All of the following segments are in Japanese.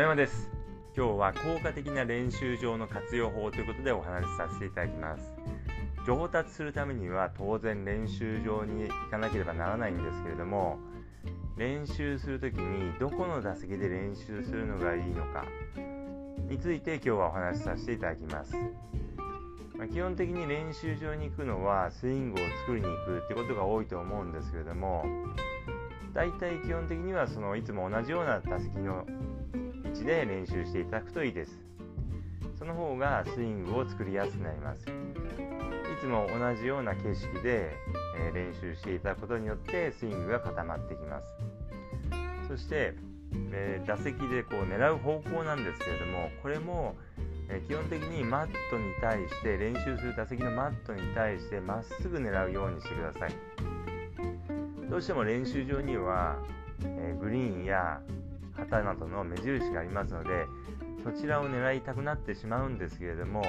野山です。今日は効果的な練習場の活用法ということでお話しさせていただきます。上達するためには当然練習場に行かなければならないんですけれども練習する時にどこの打席で練習するのがいいのかについて今日はお話しさせていただきます、まあ、基本的に練習場に行くのはスイングを作りに行くってことが多いと思うんですけれども大体基本的にはそのいつも同じような打席の位置で練習していただくといいです。その方がスイングを作りやすくなります。いつも同じような景色で、え練習していただくことによってスイングが固まってきます。そして、え打席でこう狙う方向なんですけれどもこれも、え基本的にマットに対して練習する打席のマットに対してまっすぐ狙うようにしてください。どうしても練習場には、えグリーンや旗などの目印がありますのでそちらを狙いたくなってしまうんですけれども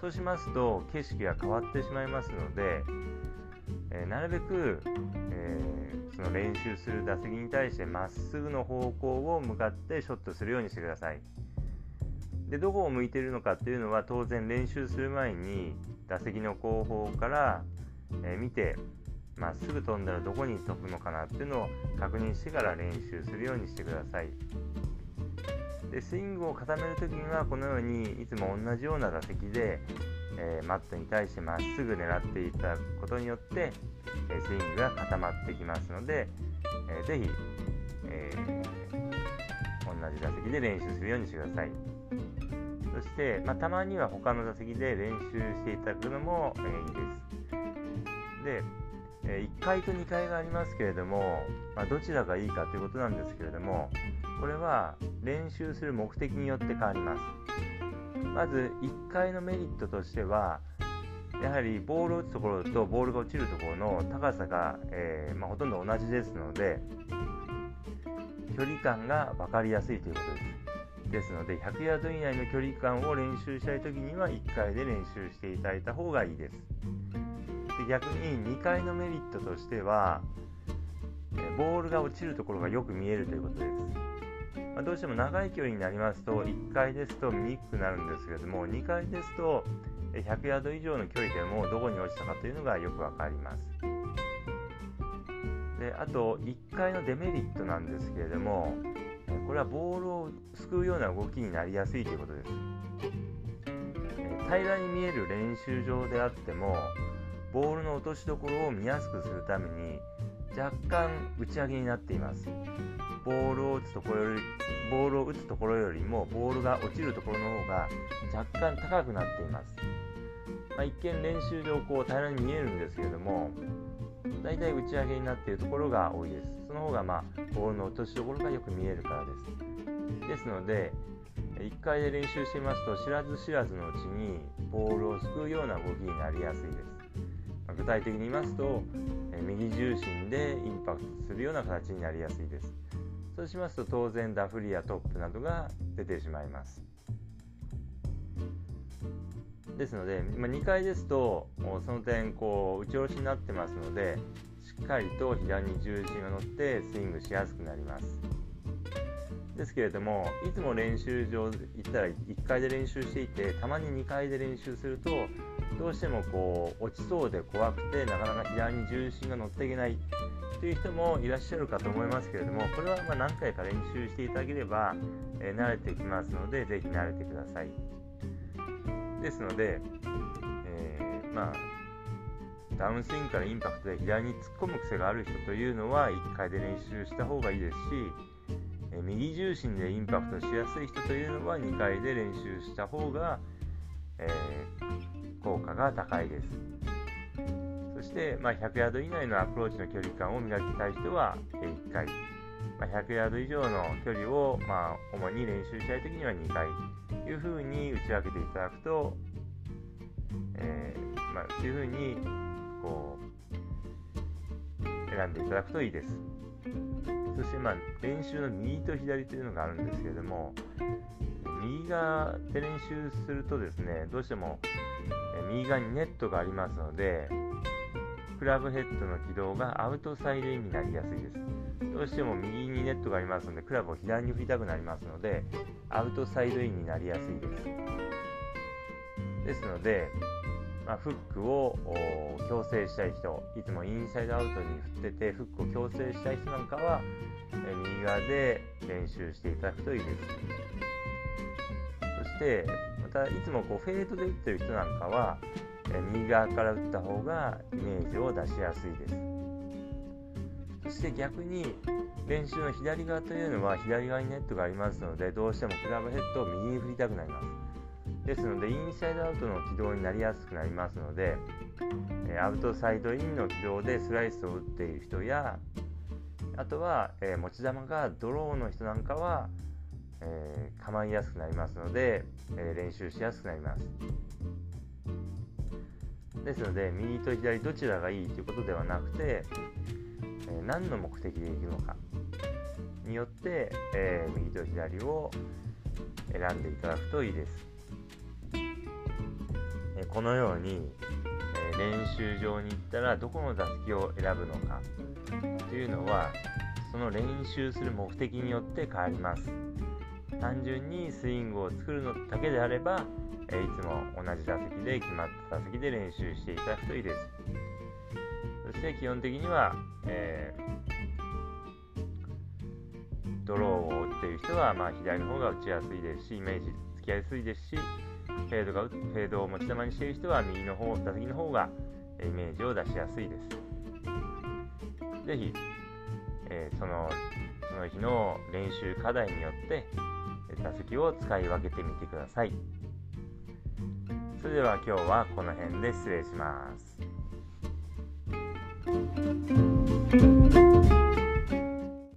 そうしますと景色が変わってしまいますので、えー、なるべく、えー、その練習する打席に対してまっすぐの方向を向かってショットするようにしてください。でどこを向いているのかっていうのは当然練習する前に打席の後方から、えー、見てまっすぐ飛んだらどこに飛ぶのかなっていうのを確認してから練習するようにしてください。でスイングを固める時にはこのようにいつも同じような打席で、えー、マットに対してまっすぐ狙っていただくことによって、えスイングが固まってきますので、えー、ぜひ、えー、同じ打席で練習するようにしてください。そして、まあ、たまには他の打席で練習していただくのも、え、いいです。でえ1階と2階がありますけれども、まあ、どちらがいいかということなんですけれどもこれは練習する目的によって変わります。まず1階のメリットとしてはやはりボールを打つところとボールが落ちるところの高さが、えー、まあ、ほとんど同じですので距離感が分かりやすいということです。ですので100ヤード以内の距離感を練習したい時には1回で練習していただいた方がいいです。で逆に2階のメリットとしてはボールが落ちるところがよく見えるということです、まあ、どうしても長い距離になりますと1階ですと見にくくなるんですけれども2階ですと100ヤード以上の距離でもどこに落ちたかというのがよく分かります。であと1階のデメリットなんですけれどもこれはボールをすくうような動きになりやすいということです。平らに見える練習場であってもボールの落としどころを見やすくするために若干打ち上げになっています。ボールを打つところよりボールを打つところよりもボールが落ちるところの方が若干高くなっています、まあ、一見練習場こう平らに見えるんですけれどもだいたい打ち上げになっているところが多いです。その方がまあボールの落としどころがよく見えるからです。ですので1回で練習していますと知らず知らずのうちにボールをすくうような動きになりやすいです。具体的に言いますと、え右重心でインパクトするような形になりやすいです。そうしますと当然ダフリやトップなどが出てしまいます。ですので、まあ、2階ですとその点こう打ち下ろしになってますのでしっかりと左に重心が乗ってスイングしやすくなります。ですけれどもいつも練習場行ったら1階で練習していてたまに2階で練習するとどうしてもこう落ちそうで怖くてなかなか左に重心が乗っていけないという人もいらっしゃるかと思いますけれどもこれはま何回か練習していただければ、えー、慣れてきますので是非慣れてください。ですので、えー、まあダウンスイングからインパクトで左に突っ込む癖がある人というのは1回で練習した方がいいですし右重心でインパクトしやすい人というのは2回で練習した方が、えー、効果が高いですそして、まあ、100ヤード以内のアプローチの距離感を磨きたい人は1回、まあ、100ヤード以上の距離を、まあ、主に練習したい時には2回というふうに打ち分けていただくと、えー、まあ、というふうにこう選んでいただくといいです。そしてまあ練習の右と左というのがあるんですけれども右側で練習するとですねどうしても右側にネットがありますのでクラブヘッドの軌道がアウトサイドインになりやすいです。どうしても右にネットがありますのでクラブを左に振りたくなりますのでアウトサイドインになりやすいです。ですので、まあ、フックを強制したい人いつもインサイドアウトに振っててフックを強制したい人なんかは右側で練習していただくといいです。してまたいつもこうフェードで打ってる人なんかはえ右側から打った方がイメージを出しやすいです。そして逆に練習の左側というのは左側にネットがありますのでどうしてもクラブヘッドを右に振りたくなります。ですのでインサイドアウトの軌道になりやすくなりますのでアウトサイドインの軌道でスライスを打っている人やあとは、え、持ち球がドローの人なんかは、えー、構いやすくなりますので、えー、練習しやすくなります。ですので右と左どちらがいいということではなくて、え何の目的でいくのかによって、え右と左を選んでいただくといいです、えこのように、え練習場に行ったらどこの打席を選ぶのかというのはその練習する目的によって変わります。単純にスイングを作るのだけであれば、えいつも同じ打席で決まった打席で練習していただくといいです。そして基本的には、えー、ドローを打っている人は、まあ、左の方が打ちやすいですしイメージつきやすいですしフェードがフェードを持ち球にしている人は右の方打席の方がイメージを出しやすいです。ぜひ、えー、そのその日の練習課題によって座席を使い分けてみてください。それでは今日はこの辺で失礼します。